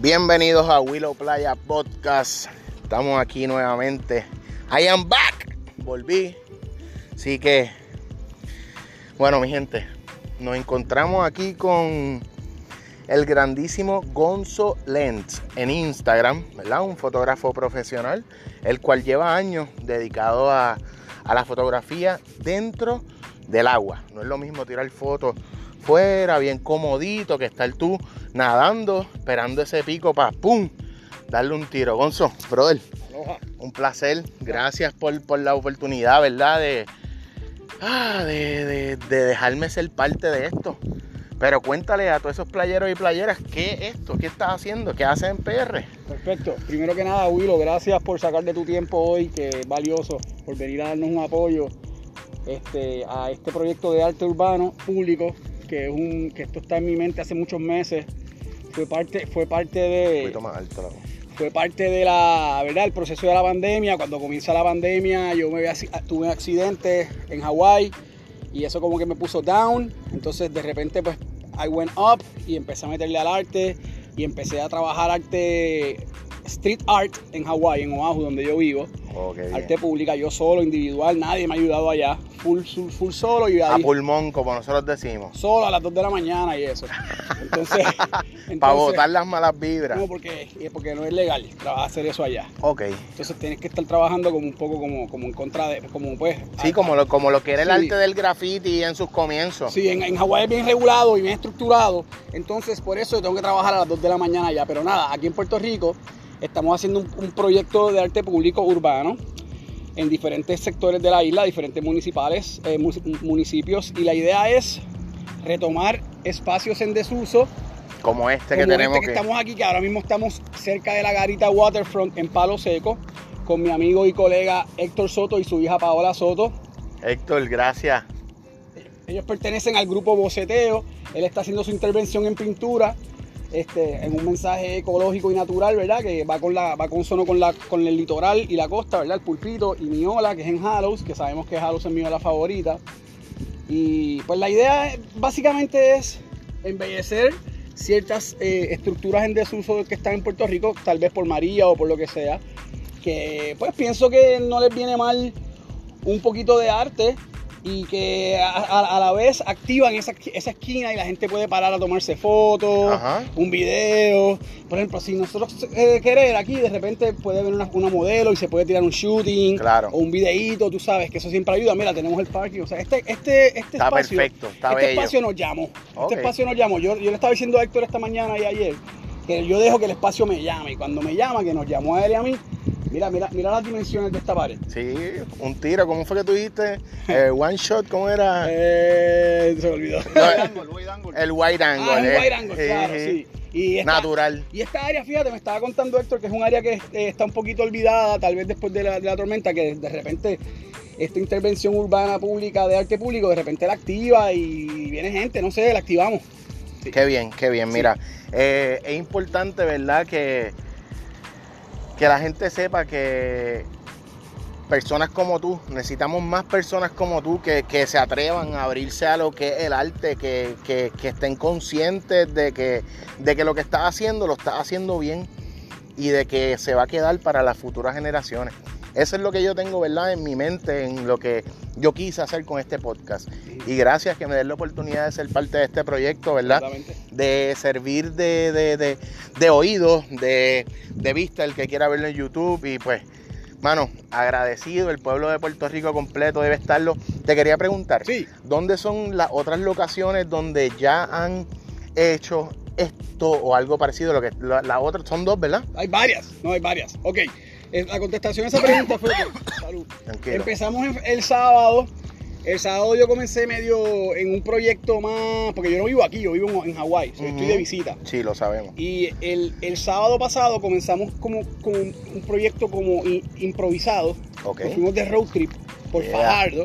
Bienvenidos a Willow Playa Podcast. Estamos aquí nuevamente. I am back. Volví. Así que, bueno, mi gente, nos encontramos aquí con el grandísimo Gonzo Lens en Instagram, ¿verdad? Un fotógrafo profesional, el cual lleva años dedicado a, a la fotografía dentro del agua. No es lo mismo tirar fotos fuera, bien comodito, que estar tú nadando, esperando ese pico para ¡pum! darle un tiro. Gonzo, brother, un placer. Gracias por, por la oportunidad, ¿verdad? De, ah, de, de, de dejarme ser parte de esto. Pero cuéntale a todos esos playeros y playeras qué es esto, qué estás haciendo, qué haces en PR. Perfecto. Primero que nada, Willow, gracias por sacar de tu tiempo hoy, que es valioso, por venir a darnos un apoyo este, a este proyecto de arte urbano público, que es un, que esto está en mi mente hace muchos meses. Fue parte, fue parte de. Más alto. Fue parte de la, ¿verdad? El proceso de la pandemia. Cuando comienza la pandemia, yo me tuve un accidente en Hawái y eso como que me puso down. Entonces de repente pues I went up y empecé a meterle al arte y empecé a trabajar arte street art en Hawái, en Oahu, donde yo vivo. Okay, arte pública, yo solo, individual, nadie me ha ayudado allá. Full, full, full solo y A ahí. pulmón, como nosotros decimos. Solo a las 2 de la mañana y eso. Entonces, Para botar las malas vibras. No, porque, porque no es legal hacer eso allá. Ok. Entonces tienes que estar trabajando como un poco como, como en contra de, como pues. Sí, a- como lo, como lo que era el arte del graffiti en sus comienzos. Sí, en, en Hawái es bien regulado y bien estructurado. Entonces, por eso yo tengo que trabajar a las 2 de la mañana ya. Pero nada, aquí en Puerto Rico estamos haciendo un, un proyecto de arte público urbano en diferentes sectores de la isla, diferentes municipales, eh, mu- municipios. Y la idea es retomar espacios en desuso. Como este que como tenemos este que que. estamos aquí, que ahora mismo estamos cerca de la garita Waterfront en Palo Seco, con mi amigo y colega Héctor Soto y su hija Paola Soto. Héctor, gracias. Ellos pertenecen al grupo Boceteo. Él está haciendo su intervención en pintura, este, en un mensaje ecológico y natural, ¿verdad? Que va con la, va con la, con el litoral y la costa, ¿verdad? El pulpito y Miola, que es en Hallows, que sabemos que Hallows es mi ola favorita. Y pues la idea básicamente es embellecer ciertas eh, estructuras en desuso que están en Puerto Rico, tal vez por María o por lo que sea, que pues pienso que no les viene mal un poquito de arte y que a, a- a la vez activan esa, esa esquina y la gente puede parar a tomarse fotos, Ajá. un video. Por ejemplo, si nosotros eh, querer aquí, de repente puede ver una, una modelo y se puede tirar un shooting Claro. o un videíto, tú sabes que eso siempre ayuda. Mira, tenemos el parking. O sea, este, este, este Está espacio, perfecto, está este bello. espacio nos llamó. Este espacio nos llamó. Yo, yo le estaba diciendo a Héctor esta mañana y ayer que yo dejo que el espacio me llame. Y cuando me llama, que nos llamó a él y a mí, mira, mira, mira las dimensiones de esta pared. Sí, un tiro. ¿Cómo fue que tú dijiste? Eh, one shot, ¿cómo era? Eh, se me olvidó. El wide angle. Ah, es un eh. wide angle, Sí, claro, sí. Y esta, Natural. Y esta área, fíjate, me estaba contando Héctor que es un área que eh, está un poquito olvidada, tal vez después de la, de la tormenta, que de repente esta intervención urbana pública de arte público, de repente la activa y viene gente, no sé, la activamos. Qué bien, qué bien. Sí. Mira, eh, es importante, ¿verdad? Que, que la gente sepa que personas como tú, necesitamos más personas como tú que, que se atrevan a abrirse a lo que es el arte, que, que- que estén conscientes de que, de que lo que estás haciendo lo estás haciendo bien y de que se va a quedar para las futuras generaciones. Eso es lo que yo tengo, ¿verdad? En mi mente, en lo que yo quise hacer con este podcast. Y gracias que me den la oportunidad de ser parte de este proyecto, ¿verdad? De servir de, de, de, de oído, de, de vista, el que quiera verlo en YouTube. Y pues, mano, agradecido, el pueblo de Puerto Rico completo debe estarlo. Te quería preguntar, Sí. ¿dónde son las otras locaciones donde ya han hecho esto o algo parecido? Lo que la, la otra son dos, ¿verdad? Hay varias, no hay varias. Ok, la contestación a esa pregunta fue que, salud. Tranquilo. Empezamos el sábado. El sábado yo comencé medio en un proyecto más, porque yo no vivo aquí, yo vivo en, Hawái, estoy de visita. Sí, lo sabemos. Y el, el sábado pasado comenzamos como, como un proyecto como improvisado. Nos fuimos de road trip por Yeah. Fajardo.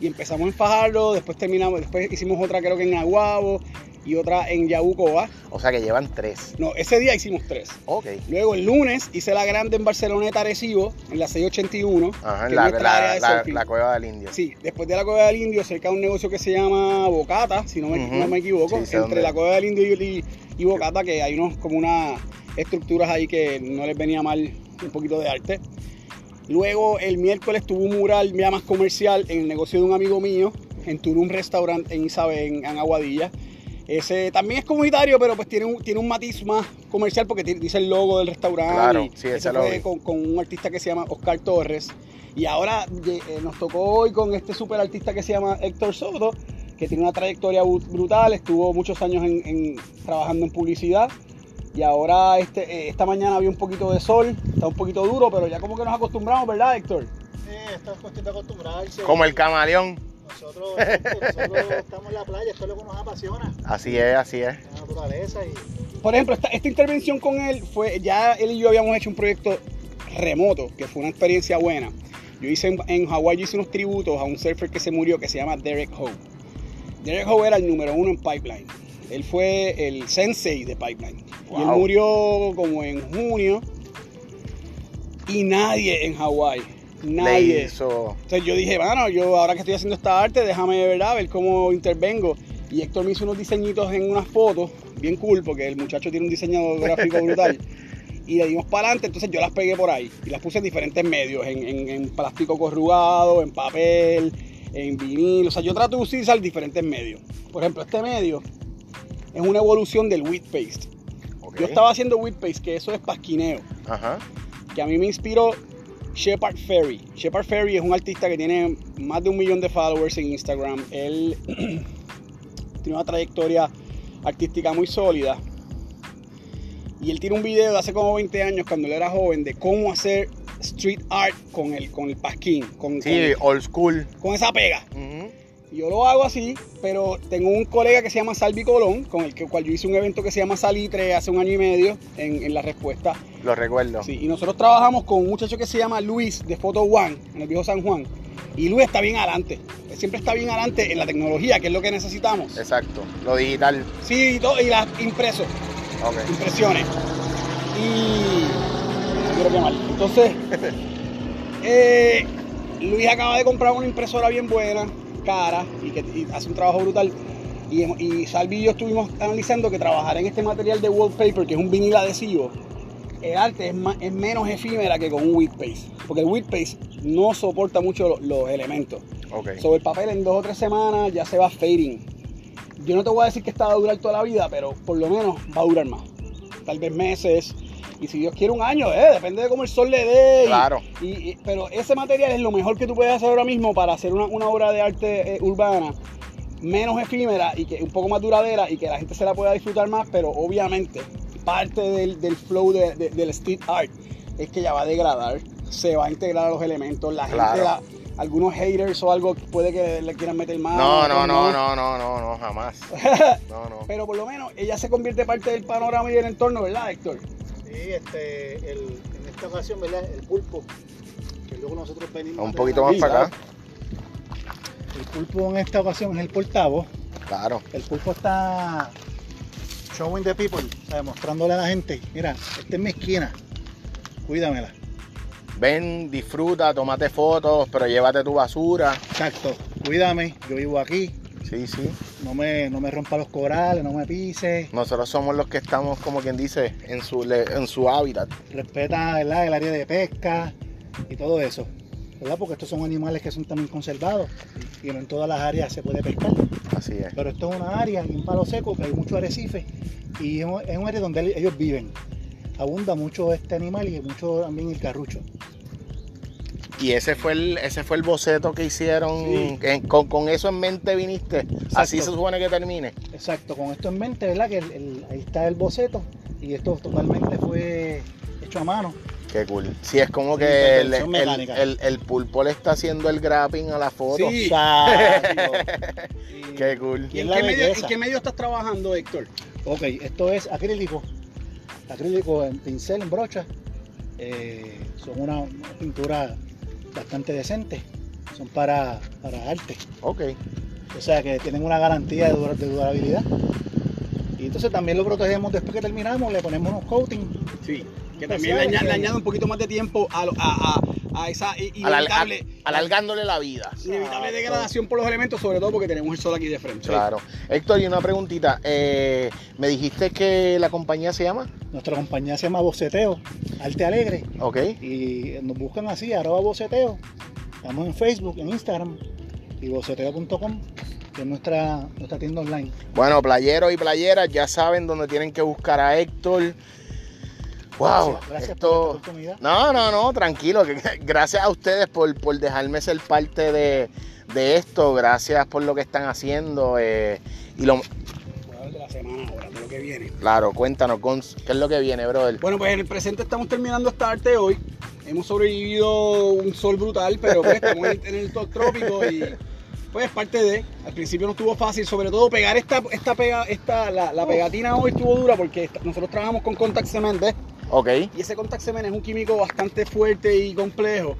Y empezamos en Fajardo, después terminamos, después hicimos otra creo que en Aguabo y otra en Yabucoa. O sea que llevan tres. No, ese día hicimos tres. Ok. Luego el lunes hice la grande en Barceloneta Arecibo, en la 681. Ajá, en la, de cueva del indio. Sí, después de la Cueva del Indio, cerca de un negocio que se llama Bocata, si no me, no me equivoco, Sí, entre dónde la. Cueva del Indio y, y- y Bocata, que hay unos como una estructuras ahí que no les venía mal un poquito de arte. Luego el miércoles tuvo un mural ya más comercial en el negocio de un amigo mío, en Tulum Restaurant en Isabel, en Aguadilla. Ese también es comunitario, pero pues tiene un, tiene un matiz más comercial porque dice el logo del restaurante. Claro, sí, ese ese lo fue vi. con, con un artista que se llama Oscar Torres. Y ahora eh, nos tocó hoy con este super artista que se llama Héctor Soto, que tiene una trayectoria brutal, estuvo muchos años en- en- trabajando en publicidad. Y ahora este, eh, esta mañana había un poquito de sol, está un poquito duro, pero ya como que nos acostumbramos, ¿verdad, Héctor? Sí, esto es cuestión de acostumbrarse. Como el camaleón. Nosotros, nosotros estamos en la playa, esto es lo que nos apasiona, Así es, así es. la naturaleza y Por ejemplo, esta, esta intervención con él fue, ya él y yo habíamos hecho un proyecto remoto, que fue una experiencia buena. Yo hice en, en Hawái, yo hice unos tributos a un surfer que se murió que se llama Derek Howe. Derek Howe era el número uno en Pipeline. Él fue el sensei de Pipeline. Y él murió como en junio. Y nadie en Hawái, Le nadie. hizo. Entonces yo dije, bueno, yo ahora que estoy haciendo esta arte, déjame ¿verdad? ver cómo intervengo. Y Héctor me hizo unos diseñitos en unas fotos, bien cool, porque el muchacho tiene un diseño gráfico brutal. Y le dimos para adelante, entonces yo las pegué por ahí. Y las puse en diferentes medios, en, en- en plástico corrugado, en papel, en vinil. O sea, yo trato de utilizar diferentes medios. Por ejemplo, este medio es una evolución del wheat paste. Yo estaba haciendo wheat paste, que eso es pasquineo Ajá. que a mí me inspiró Shepard Ferry. Shepard Ferry es un artista que tiene más de un millón de followers en Instagram. Él tiene una trayectoria artística muy sólida. Y él tiene un video de hace como 20 años, cuando él era joven, de cómo hacer street art con el, con el pasquín, con, Sí, con, old school. con esa pega. Yo lo hago así, pero tengo un colega que se llama Salvi Colón, con el que, cual yo hice un evento que se llama Salitre hace un año y medio en, en la respuesta. Lo recuerdo. Sí, y nosotros trabajamos con un muchacho que se llama Luis de Photo One en el viejo San Juan. Y Luis está bien adelante. Él siempre está bien adelante en la tecnología, que es lo que necesitamos. Exacto. Lo digital. Sí, y, todo, y las impresos, Ok. impresiones. Y. No quiero quemar. Entonces, eh, Luis acaba de comprar una impresora bien buena, cara, y que y hace un trabajo brutal. Y, y Salvi y yo estuvimos analizando que trabajar en este material de wallpaper, que es un vinil adhesivo, el arte es, más- es menos efímera que con un wheat paste. Porque el wheat paste no soporta mucho lo- los elementos. Ok. Sobre el papel en dos o tres semanas ya se va fading. Yo no te voy a decir que esta va a durar toda la vida, pero por lo menos va a durar más. Tal vez meses. Y si Dios quiere un año, eh, depende de cómo el sol le dé. y- Claro. y- y- pero ese material es lo mejor que tú puedes hacer ahora mismo para hacer una, una obra de arte eh, urbana menos efímera y que un poco más duradera y que la gente se la pueda disfrutar más, pero obviamente parte del, del flow de- de- del street art es que ya va a degradar, se va a integrar a los elementos, la Claro. gente, la- algunos haters o algo puede que le quieran meter más. No, no, no, no, no, no, no, jamás. No, no. Pero por lo menos ella se convierte parte del panorama y del entorno, ¿verdad, Héctor? Sí, este, el, en esta ocasión, ¿verdad? El pulpo, que luego nosotros venimos. Un poquito más para acá. El pulpo en esta ocasión es el portavoz. Claro. El pulpo está showing the people, mostrándole a la gente, mira, esta es mi esquina, cuídamela. Ven, disfruta, tómate fotos, pero llévate tu basura. Exacto, cuídame, yo vivo aquí, Sí, sí. No me, no me rompa los corales, no me pise, Nosotros somos los que estamos, como quien dice, en su, en su hábitat. respeta ¿verdad? el área de pesca y todo eso. ¿verdad? Porque estos son animales que son también conservados y no en todas las áreas se puede pescar. Así es. Pero esto es una área en Palo Seco que hay mucho arrecife y un es un área donde ellos viven. Abunda mucho este animal y mucho también el carrucho. Y ese fue el, ese fue el boceto que hicieron. Sí. en- con, con eso en mente viniste. Así se supone que termine. Exacto, con esto en mente, ¿verdad? Que el- el- ahí está el boceto y esto totalmente fue hecho a mano. Qué cool. Sí, es como Sí, que el, el- mecánica. el- el pulpo le está haciendo el grapping a la foto. Sí. Exacto. Y- Qué cool. ¿Y en qué, medio, belleza. en qué medio estás trabajando, Héctor? Ok, esto es acrílico. Acrílico en pincel, en brocha. Eh, son una pintura bastante decente. Son para, para arte. Ok. O sea que tienen una garantía de, dura- de durabilidad. Y entonces también lo protegemos después que terminamos, le ponemos unos coating. Sí. Que también le, añade, le añade un poquito más de tiempo a, a, a- a esa inevitable, al- alargándole la vida. inevitable degradación por los elementos, sobre todo porque tenemos el sol aquí de frente. Claro. Héctor, y una preguntita. Eh, me dijiste que la compañía se llama Nuestra compañía se llama Boceteo, Arte Alegre. Ok. Y nos buscan así, arroba Boceteo. Estamos en Facebook, en Instagram y boceteo.com, que es nuestra, nuestra tienda online. Bueno, playeros y playeras ya saben dónde tienen que buscar a Héctor. Wow, Gracias, gracias esto... por esta oportunidad. No, no, no, tranquilo. gracias a ustedes por, por dejarme ser parte de, de esto. Gracias por lo que están haciendo. eh, y lo, Voy a hablar de la semana ahora, de lo que viene. claro, cuéntanos, ¿qué es lo que viene, brother? Bueno, pues en el presente estamos terminando esta arte hoy. Hemos sobrevivido un sol brutal, pero pues estamos en, el top trópico y pues parte de. Al principio no estuvo fácil, sobre todo pegar esta, esta pega, esta, la, la pegatina hoy estuvo dura porque nosotros trabajamos con contact cement, ¿ves? Ok, Y ese contact cement es un químico bastante fuerte y complejo.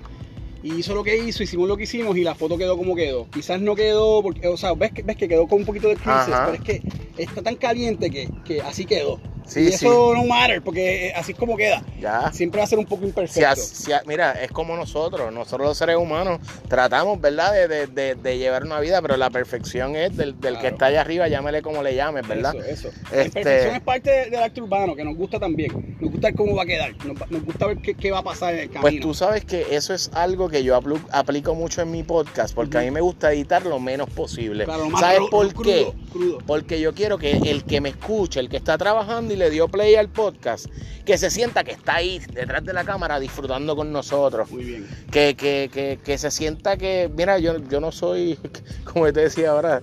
Y hizo lo que hizo, hicimos lo que hicimos y la foto quedó como quedó. Quizás no quedó, porque, o sea, ves que, ves que quedó con un poquito de Ajá. pero es que está tan caliente que, que así quedó. Sí, y sí. eso no matter, porque eh, así es como queda. ya. Siempre va a ser un poco imperfecto. si mira, es como nosotros, nosotros los seres humanos tratamos, ¿verdad?, de, de- de- de llevar una vida, pero la perfección es del, del que está allá arriba, llámele como le llames, ¿verdad? Eso, eso. Este- La imperfección es parte de- del arte urbano, que nos gusta también. Nos gusta ver cómo va a quedar. Nos, gusta ver qué, qué va a pasar en el camino. Pues tú sabes que eso es algo que yo aplico mucho en mi podcast, porque a mí me gusta editar lo menos posible. Claro, ¿Sabes por qué? Crudo. Porque yo quiero que el que me escuche, el que está trabajando y le dio play al podcast, que se sienta que está ahí detrás de la cámara disfrutando con nosotros. Muy bien. Que, que, que, que se sienta que, mira, yo, yo no soy, como te decía ahora,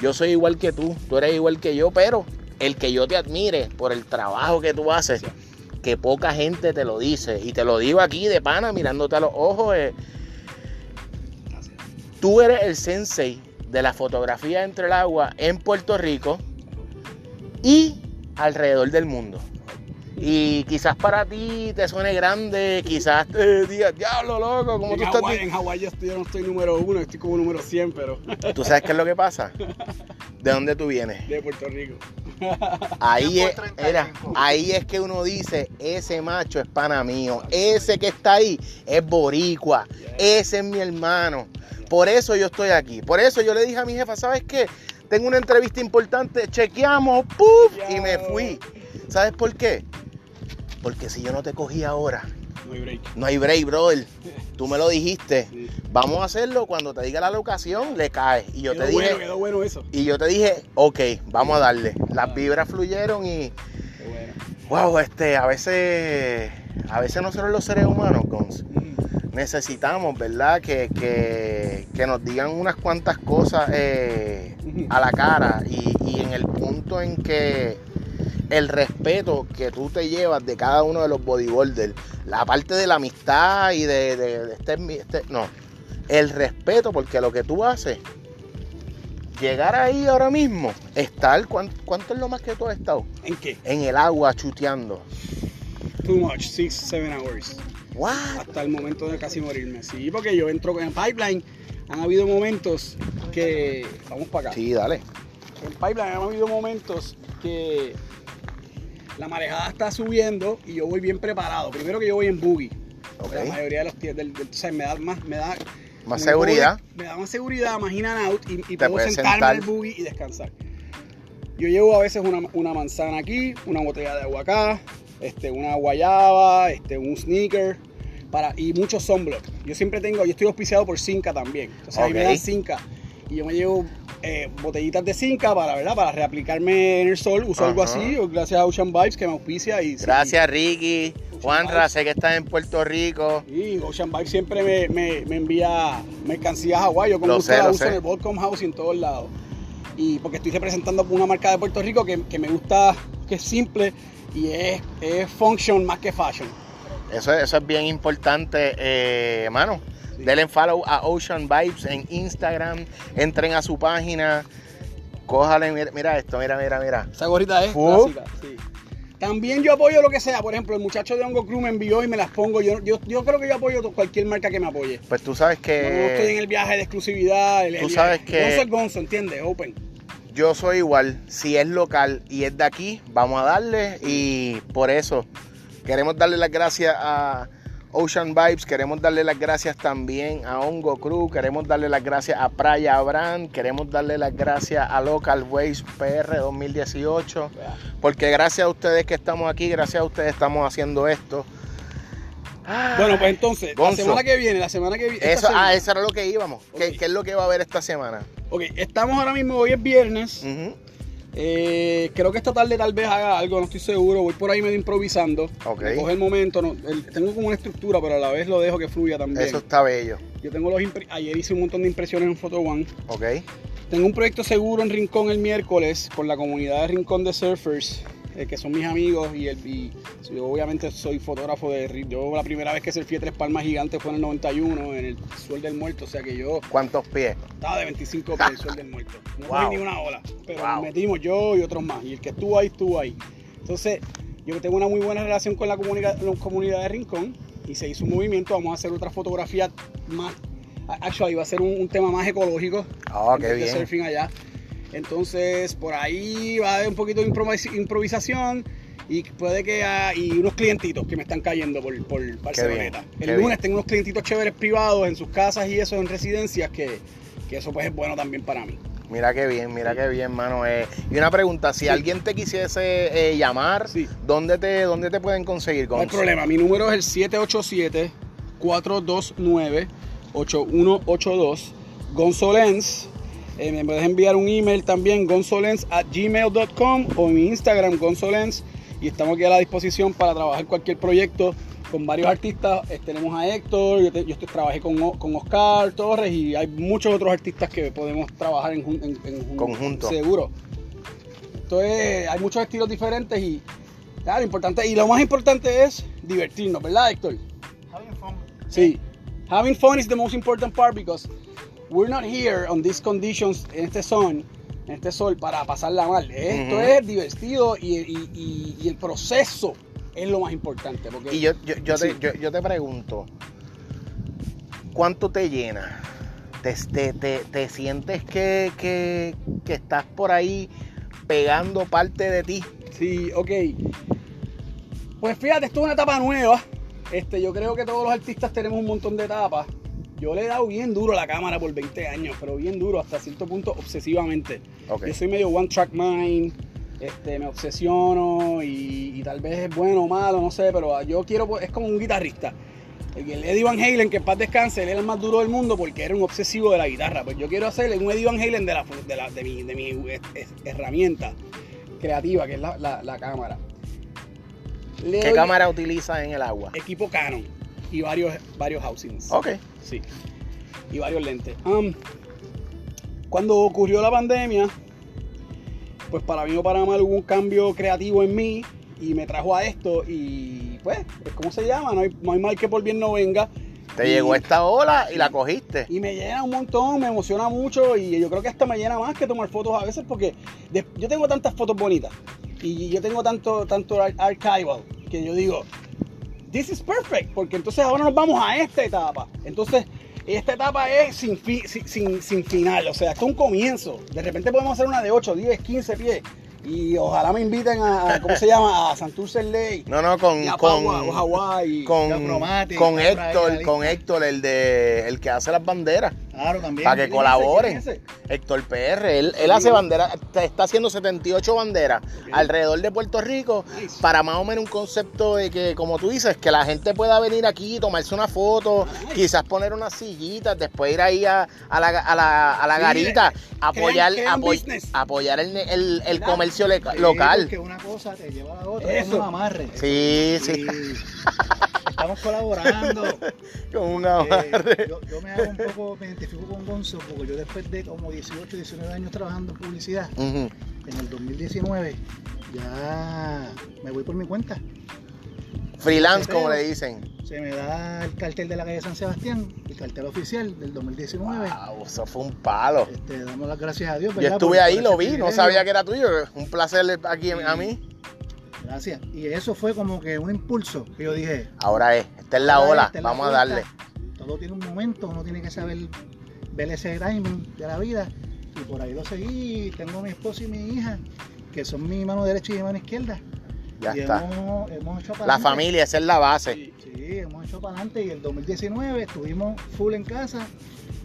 yo soy igual que tú, tú eres igual que yo, pero el que yo te admire por el trabajo que tú haces, que poca gente te lo dice, y te lo digo aquí de pana, mirándote a los ojos, eh, tú eres el sensei de la fotografía entre el agua en Puerto Rico y alrededor del mundo. Y quizás para ti te suene grande, quizás te digas, diablo loco, como tú estás. Hawái, en Hawái yo, yo no estoy número uno, estoy como número 100, pero ¿Tú sabes qué es lo que pasa? ¿De dónde tú vienes? de Puerto Rico. Ahí es, 35. mira, ahí es que uno dice, ese macho es pana mío, ese que está ahí es boricua, ese es mi hermano. Por eso yo estoy aquí. Por eso yo le dije a mi jefa, ¿sabes qué? Tengo una entrevista importante, chequeamos, ¡puf! Y me fui. ¿Sabes por qué? Porque si yo no te cogí ahora, No hay break. no hay break, brother. Tú me lo dijiste. Sí. Vamos a hacerlo cuando te diga la locación, le caes. Y yo quedó te dije, bueno, quedó bueno eso. y yo te dije, ok, vamos a darle. Las vibras fluyeron y, Qué bueno. wow, este, a veces, a veces nosotros los seres humanos, Gonz, Mm. necesitamos, ¿verdad? Que, que- que nos digan unas cuantas cosas eh, a la cara y, y en el punto en que el respeto que tú te llevas de cada uno de los bodybuilders, la parte de la amistad y de, de- de este, este- no, el respeto porque lo que tú haces, llegar ahí ahora mismo, estar, ¿cuán- ¿cuánto, es lo más que tú has estado? ¿En qué? En el agua chuteando. Too much, six, seven hours. What? Hasta el momento de casi morirme. Sí, porque yo entro en pipeline. Han habido momentos que. Vamos para acá. Sí, dale. En pipeline han habido momentos que la marejada está subiendo y yo voy bien preparado. Primero que yo voy en boogie. Ok. La mayoría de los tíos del, del- o sea, me da más, me da Más seguridad. puedo- me da más seguridad, más in and out y, y puedo sentarme sentar. buggy y descansar. Yo llevo a veces una, una manzana aquí, una botella de agua acá, este, una guayaba, este, un sneaker para, y mucho sunblock. Yo siempre tengo, yo estoy auspiciado por Cinca también. Entonces ahí me dan Cinca y yo me llevo eh, botellitas de Cinca para, ¿verdad? para reaplicarme en el sol. Uso algo así, gracias a Ocean Vibes que me auspicia. Y, sí, Gracias, Ricky. Juanra, sé que estás en Puerto Rico. Y Ocean Bike siempre me, me, me envía mercancías a Hawái. Yo como usted la uso sé. en el Volcom House y en todos lados. Y porque estoy representando una marca de Puerto Rico que, que me gusta, que es simple y es, es function más que fashion. Eso, eso es bien importante, eh, hermano. Sí. Denle follow a Ocean Vibes en Instagram. Entren a su página. Cójale, mira, mira esto, mira, mira, mira. Esa gorrita es clásica. sí. También yo apoyo lo que sea. Por ejemplo, el muchacho de Hongo Crew me envió y me las pongo. Yo, yo, yo creo que yo apoyo cualquier marca que me apoye. Pues tú sabes Yo no estoy en que el viaje de exclusividad. El, Tú el- sabes que- Gonzo es Gonzo, ¿entiendes? Open. yo soy igual. Si es local y es de aquí, vamos a darle. Y por eso queremos darle las gracias a Ocean Vibes, queremos darle las gracias también a Hongo Cruz, queremos darle las gracias a Praya Brand, queremos darle las gracias a Local Waste PR 2018, porque gracias a ustedes que estamos aquí, gracias a ustedes estamos haciendo esto. Bueno, pues entonces, Gonzo. la semana que viene, la semana que viene. Eso, ah, eso era lo que íbamos. ¿Qué, es lo que va a haber esta semana? Ok, estamos ahora mismo, hoy es viernes. Eh, creo que esta tarde tal vez haga algo, no estoy seguro. Voy por ahí medio improvisando. Ok. Me coge el momento. no- el- tengo como una estructura, pero a la vez lo dejo que fluya también. Eso está bello. Yo tengo los impre- Ayer hice un montón de impresiones en Photo One. Ok. Tengo un proyecto seguro en Rincón el miércoles con la comunidad de Rincón de Surfers, eh, que son mis amigos. Y, el, y yo obviamente soy fotógrafo de. Yo la primera vez que surfé Tres Palmas Gigantes fue en el 91, en el Sol del Muerto. O sea que yo ¿Cuántos pies? estaba de 25 pies el Sol del Muerto. No Wow. ni una ola. Pero Wow. nos metimos yo y otros más. Y el que estuvo ahí, estuvo ahí. Entonces, yo tengo una muy buena relación con la comunidad, la comunidad de Rincón. Y se hizo un movimiento. Vamos a hacer otra fotografía más. Actually, va a ser un, un tema más ecológico. Ah, en qué bien. surfing allá. Entonces, por ahí va a haber un poquito de improvis- improvisación y puede que haya- y unos clientitos que me están cayendo por, por Barceloneta. bien, El lunes bien. tengo unos clientitos chéveres privados en sus casas y eso en residencias que, que eso pues es bueno también para mí. Mira qué bien, mira qué bien, mano. Eh, y una pregunta, si Sí. alguien te quisiese eh, llamar, Sí. ¿dónde, te, ¿dónde te pueden conseguir? No hay problema, mi número es el 787-429-8182. Gonzolens. Eh, me puedes enviar un email también, gonzolens at gmail.com o en mi Instagram, gonzolens. Y estamos aquí a la disposición para trabajar cualquier proyecto con varios artistas. Eh, tenemos a Héctor, yo, te- yo estoy- trabajé con, con Oscar Torres y hay muchos otros artistas que podemos trabajar en, en- en jun- Conjunto. Seguro. Entonces, hay muchos estilos diferentes y claro, lo importante y lo más importante es divertirnos, ¿verdad, Héctor? Having fun. Sí. Having fun is the most important part because we're not here on these conditions en este sol, en este sol para pasarla mal. Esto es divertido y, y- y- y el proceso es lo más importante. Porque, Y yo, yo, yo, Sí. te, yo, yo te pregunto, ¿cuánto te llena? ¿Te, te, te- te sientes que, que- que estás por ahí pegando parte de ti? Sí, ok. Pues fíjate, esto es una etapa nueva. Este, yo creo que todos los artistas tenemos un montón de etapas. Yo le he dado bien duro a la cámara por 20 años, pero bien duro, hasta cierto punto obsesivamente. Ok. Yo soy medio one track mind, este, me obsesiono y, y tal vez es bueno o malo, no sé, pero yo quiero, es como un guitarrista. El Eddie Van Halen, que en paz descanse, él era el más duro del mundo porque era un obsesivo de la guitarra. Pues yo quiero hacer un Eddie Van Halen de, la, de, la- de mi, de mi herramienta creativa, que es la, la- la cámara. Le ¿Qué cámara utilizas en el agua? Equipo Canon y varios, varios housings. Ok. Sí. Y varios lentes. Um, cuando ocurrió la pandemia, pues para mí o para mal hubo un cambio creativo en mí y me trajo a esto y pues, ¿cómo se llama? No hay, no hay mal que por bien no venga. Te Y- llegó esta ola y la cogiste. y me llena un montón, me emociona mucho y yo creo que hasta me llena más que tomar fotos a veces porque de- yo tengo tantas fotos bonitas y yo tengo tanto, tanto ar- archival que yo digo, this is perfect, porque entonces ahora nos vamos a esta etapa. Entonces, esta etapa es sin, fi- sin, sin- sin final, o sea, es un comienzo. De repente podemos hacer una de 8, 10, 15 pies y ojalá me inviten a, ¿cómo se llama? A Santurce Lake. No, no, con, con, Hawái. con, con Héctor, con. Héctor, el de el que hace las banderas. Claro, también. Para que ¿Quién es colaboren. Héctor PR, él, él hace banderas, está haciendo 78 banderas alrededor de Puerto Rico para más o menos un concepto de que, como tú dices, que la gente pueda venir aquí, tomarse una foto, Ah, nice. quizás poner unas sillitas, después ir ahí a, a la, a la- a la Sí, garita, apoyar, crean apoy- business. apoyar el, el- el comercio local. Porque una cosa te lleva a la otra. Eso. Es un amarre. Sí, sí, Estamos colaborando. con un Eh, amarre. yo, yo me hago un poco, me identifico con Gonzo, porque yo después de como 18, 19 años trabajando en publicidad, Ujú. en el 2019, ya me voy por mi cuenta. Freelance, como le dicen. Se me da el cartel de la calle San Sebastián, el cartel oficial del 2019. Wow, eso fue un palo. Este, damos las gracias a Dios. Yo ¿verdad? estuve por- ahí, por lo vi, no sabía que era tuyo. Un placer aquí a mí. Gracias. Y eso fue como que un impulso que yo dije. Ahora es, esta es la ola, la vamos a darle. Todo tiene un momento, uno tiene que saber ver ese timing de la vida. Y por ahí lo seguí. Tengo a mi esposa y mi hija, que son mi mano derecha y mi mano izquierda. Ya y está. Hemos, hemos hecho para La adelante. familia, esa es la base. Sí. Sí, hemos hecho para adelante y el 2019 estuvimos full en casa.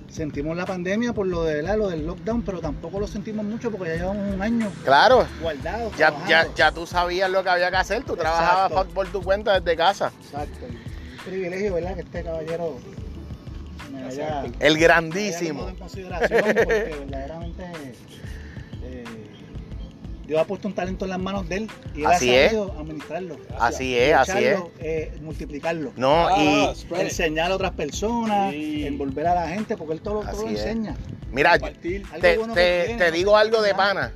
Sentimos la pandemia por lo, de, ¿verdad? lo del lockdown, pero tampoco lo sentimos mucho porque ya llevamos un año Claro, guardados. ya, ya, ya tú sabías lo que había que hacer. Tú Exacto. trabajabas por- tu cuenta desde casa. Exacto. Un privilegio, ¿verdad? Que este caballero me haya, El me haya grandísimo. en consideración porque verdaderamente Dios ha puesto un talento en las manos de él y él Así ha es. sabido administrarlo. Así es, así es. eh, multiplicarlo. No, Ah, y enseñar a otras personas, Sí. envolver a la gente, porque él todo, todo lo es. enseña. mira, Compartir. Algo te, bueno te- tiene, te digo algo de pana.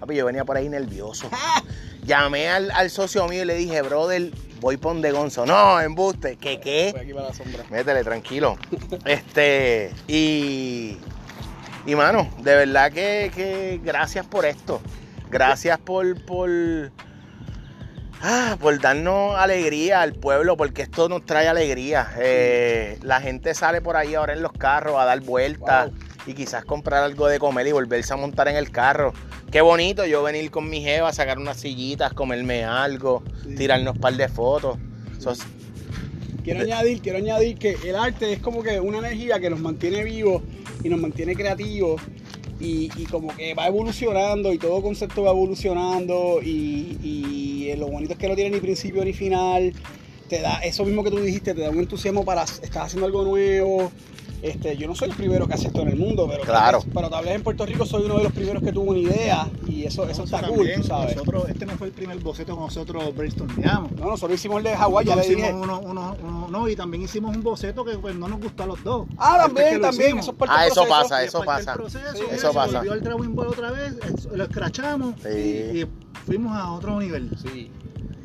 Papi, yo venía por ahí nervioso. Llamé al, al socio mío y le dije, brother, voy por de Gonzo. No, embuste. ¿Qué qué? Voy aquí para la sombra. Métele, tranquilo. Este, y. Y mano, de verdad que, que gracias por esto. Gracias por, por. Ah, por darnos alegría al pueblo, porque esto nos trae alegría. Eh, la gente sale por ahí ahora en los carros a dar vueltas Wow. y quizás comprar algo de comer y volverse a montar en el carro. Qué bonito yo venir con mi jeva, sacar unas sillitas, comerme algo, Sí. tirarnos un par de fotos. Quiero añadir, quiero añadir que el arte es como que una energía que nos mantiene vivos y nos mantiene creativos y, como que va evolucionando y todo concepto va evolucionando y lo bonito es que no tiene ni principio ni final. Te da eso mismo que tú dijiste, te da un entusiasmo para estar haciendo algo nuevo. Este, yo no soy el primero que hace esto en el mundo, pero Claro. tal vez- pero tal vez en Puerto Rico soy uno de los primeros que tuvo una idea y eso, eso está cool, también, tú sabes. Nosotros, este no fue el primer boceto que nosotros brainstormeamos. No, nosotros hicimos el de Hawái, ya le dije. hicimos uno, uno- uno- no, y también hicimos un boceto que pues, no nos gustó a los dos. Ah, también, también, eso es parte Ah, del eso pasa, eso pasa. proceso, Sí, eso se pasa. volvió el drawing board otra vez, eh, lo escrachamos Sí. y, y fuimos a otro nivel. Sí.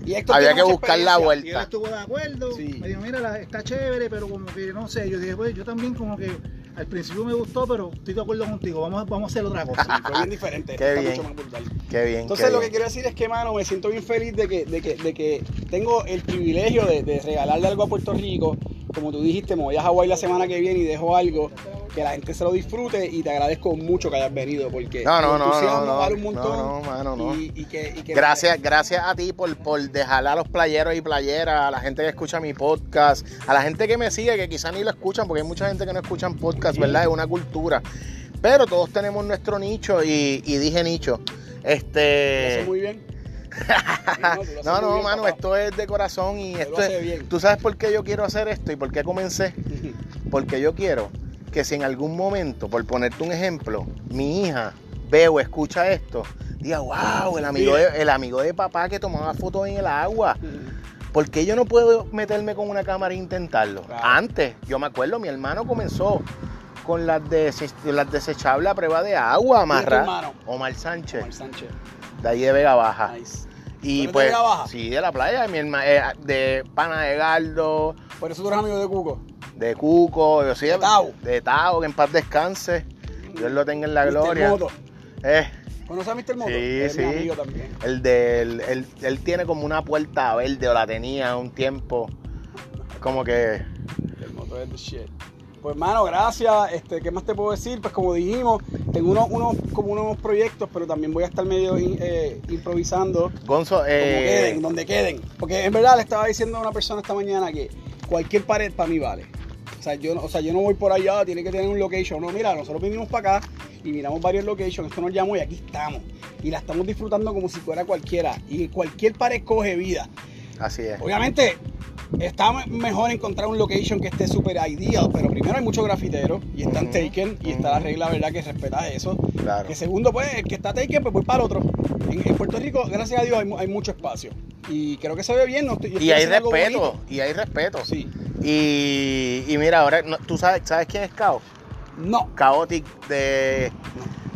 Y Había que buscar la vuelta. Y él estuvo de acuerdo, Sí. me dijo, mira, la- está chévere, pero como que no sé, yo dije, pues yo también como que al principio me gustó, pero estoy de acuerdo contigo, vamos, a- vamos a hacer otra cosa. Sí, fue bien diferente. Qué está bien. mucho más brutal. Qué bien. Entonces qué lo que quiero decir es que, mano, me siento bien feliz de que, de que, de que tengo el privilegio de, de regalarle algo a Puerto Rico. Como tú dijiste, me voy a Hawái la semana que viene y dejo algo que la gente se lo disfrute y te agradezco mucho que hayas venido porque No, no, no, no, no, vale un montón. no, no, mano, no. Y, y que, y que- Gracias, gracias a ti por, por dejar a los playeros y playeras, a la gente que escucha mi podcast, a la gente que me sigue, que quizás ni lo escuchan, porque hay mucha gente que no escuchan podcast, ¿verdad? Es una cultura. Pero todos tenemos nuestro nicho y, y dije nicho. Este. haces muy bien. No, no, bien, mano, papá. esto es de corazón y esto es. bien. ¿Tú sabes por qué yo quiero hacer esto y por qué comencé? Porque yo quiero que si en algún momento, por ponerte un ejemplo, mi hija ve o escucha esto, diga, wow, el amigo, de, el amigo de papá que tomaba fotos en el agua. ¿Por qué yo no puedo meterme con una cámara e intentarlo? Claro. Antes, yo me acuerdo, mi hermano comenzó con las, dese- las desechables a prueba de agua, ¿Quién es tu amarra. Omar Sánchez, Omar Sánchez. De ahí de Vega Baja. Nice. Y eres de pues, Vega Baja? sí, de la playa, mi herma- eh, de Pana de Galdo, Por eso tú eres amigo de Cuco. de Cuco, yo De Tao. de Tao, que en paz descanse. Dios lo tenga en la gloria. Moto. Eh, ¿Conoces a Mr. Moto? Sí, Es sí. mi amigo también. el del, él, él tiene como una puerta verde o la tenía un tiempo. Como que El motor es the shit. Pues hermano, gracias. Este, ¿Qué más te puedo decir? Pues como dijimos, tengo unos, unos, como unos proyectos, pero también voy a estar medio eh, improvisando. Gonzo, Como eh, queden, donde queden. Porque en verdad le estaba diciendo a una persona esta mañana que cualquier pared para mí vale. O sea, yo, no- o sea, yo no voy por allá, tiene que tener un location. No, mira, nosotros vinimos para acá y miramos varios locations, esto nos llamó y aquí estamos. Y la estamos disfrutando como si fuera cualquiera. Y cualquier pared coge vida. así es. Obviamente, está me- mejor encontrar un location que esté súper ideal, pero primero hay muchos grafiteros y están Ujú, taken y está la regla, ¿verdad?, que respeta eso. Claro. Que segundo, pues, el que está taken, pues voy para el otro. En, en Puerto Rico, gracias a Dios, hay, hay mucho espacio. Y creo que se ve bien. No estoy, yo Y estoy hay respeto, y hay respeto. Sí. Y, y mira, ahora, ¿tú sabes, sabes quién es Cao? No. Chaotic de...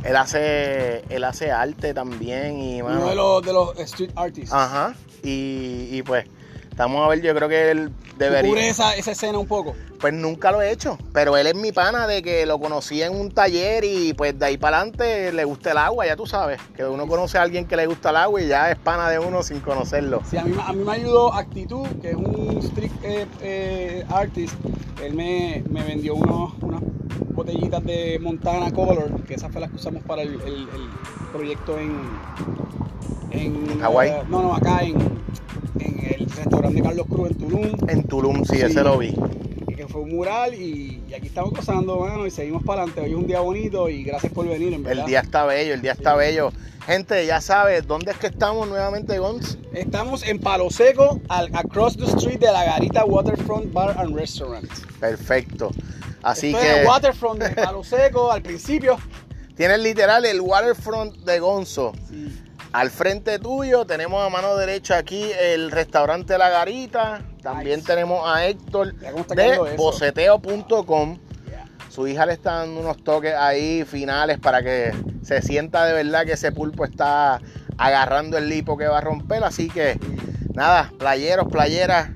Él hace, él hace arte también y, mano, Uno de los, de los street artists. Ajá. Y, y pues, estamos a ver, yo creo que él ¿Tú debería... cubres esa, esa escena un poco? Pues nunca lo he hecho, pero él es mi pana de que lo conocí en un taller y pues de ahí para adelante le gusta el agua, ya tú sabes, que uno conoce a alguien que le gusta el agua y ya es pana de uno sin conocerlo. Sí, a mí, a mí me ayudó Actitud, que es un street eh, eh, artist. Él me, me vendió unos, unas botellitas de Montana Color, que esas fue las que usamos para el, el- el proyecto en, En Hawái. eh, no, no, acá en, en de Carlos Cruz en Tulum. En Tulum, sí, Sí. ese lo vi. y que fue un mural y, y aquí estamos gozando, mano, y seguimos para adelante. Hoy es un día bonito y gracias por venir, en verdad. El día está bello, el día está bello. Gente, ya sabes, ¿dónde es que estamos nuevamente, Gons? Estamos en Palo Seco, al, across the street de la Garita Waterfront Bar and Restaurant. Perfecto. Así Esto es el que Waterfront de Palo Seco al principio. tienes literal el waterfront de Gonzo. Al frente tuyo tenemos a mano derecha aquí el restaurante La Garita. También Nice. tenemos a Héctor de boceteo.com. Yeah. Su hija le está dando unos toques ahí finales para que se sienta de verdad que ese pulpo está agarrando el lipo que va a romper. Así que nada, playeros, playeras.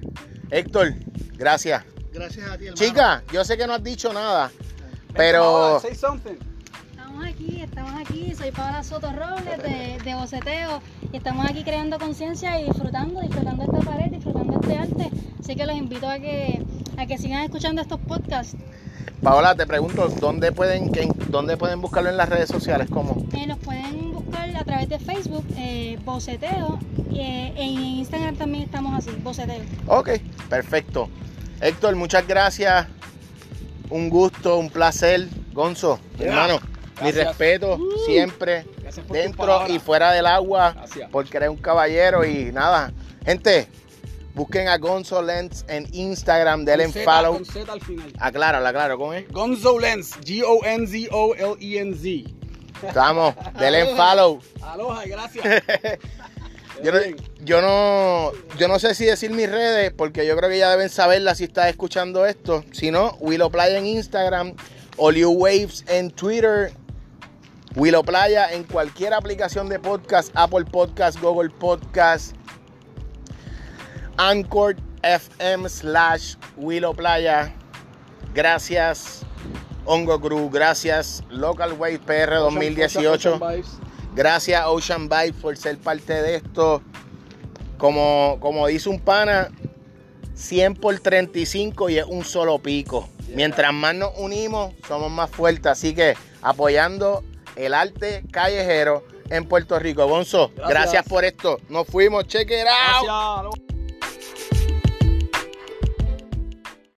Héctor, gracias. Gracias a ti, hermano. Chica, yo sé que no has dicho nada, pero Paola, say something. Estamos aquí, estamos aquí. Soy Paola Soto Robles de, de Boceteo y estamos aquí creando conciencia y disfrutando, disfrutando esta pared, disfrutando este arte. Así que los invito a que, a que sigan escuchando estos podcasts. Paola, te pregunto, ¿dónde pueden, dónde pueden buscarlo en las redes sociales? ¿Cómo? Eh, nos pueden buscar a través de Facebook, eh, Boceteo, y eh, en Instagram también estamos así, Boceteo. Ok, perfecto. Héctor, muchas gracias. Un gusto, un placer. Gonzo, mi Yeah. hermano, mi respeto siempre por tus dentro y fuera del agua, Gracias. porque eres un caballero y nada. Gente, busquen a Gonzo Lens en Instagram, denle Z, follow. Con Z al final. Acláralo, aclaro, ¿cómo es? Gonzo Lens, G-O-N-Z-O-L-E-N-Z. Estamos, denle follow. Aloha gracias. Yo no, yo no, yo no sé si decir mis redes, porque yo creo que ya deben saberlas si estás escuchando esto. Si no, Willow Playa en Instagram, Oliu Waves en Twitter, Willow Playa en cualquier aplicación de podcast, Apple Podcast, Google Podcast, Anchor FM slash Willow Playa. Gracias, Hongo Crew. Gracias, Local Wave PR 2018. Ocean Vibes. Gracias Ocean Vibe por ser parte de esto. Como, como dice un pana, 100 por 35 y es un solo pico. Mientras más nos unimos, somos más fuertes. Así que apoyando el arte callejero en Puerto Rico. Gonzo, gracias, Gracias. por esto. Nos fuimos, check it out. Gracias.